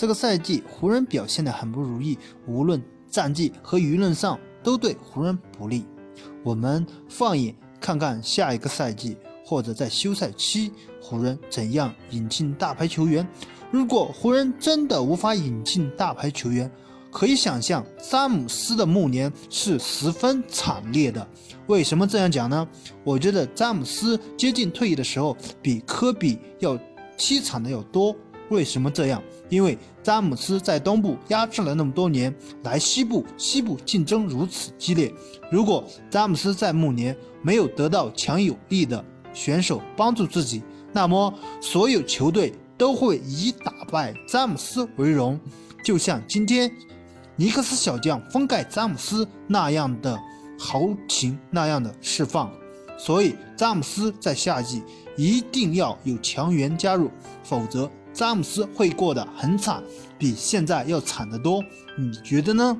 这个赛季湖人表现得很不如意，无论战绩和舆论上都对湖人不利。我们放眼看看下一个赛季，或者在休赛期，湖人怎样引进大牌球员？如果湖人真的无法引进大牌球员，可以想象詹姆斯的暮年是十分惨烈的。为什么这样讲呢？我觉得詹姆斯接近退役的时候，比科比要凄惨的要多。为什么这样？因为詹姆斯在东部压制了那么多年，来西部，西部竞争如此激烈。如果詹姆斯在暮年没有得到强有力的选手帮助自己，那么所有球队都会以打败詹姆斯为荣。就像今天尼克斯小将封盖詹姆斯那样的豪情，那样的释放。所以詹姆斯在夏季一定要有强援加入，否则。詹姆斯会过得很惨，比现在要惨得多，你觉得呢？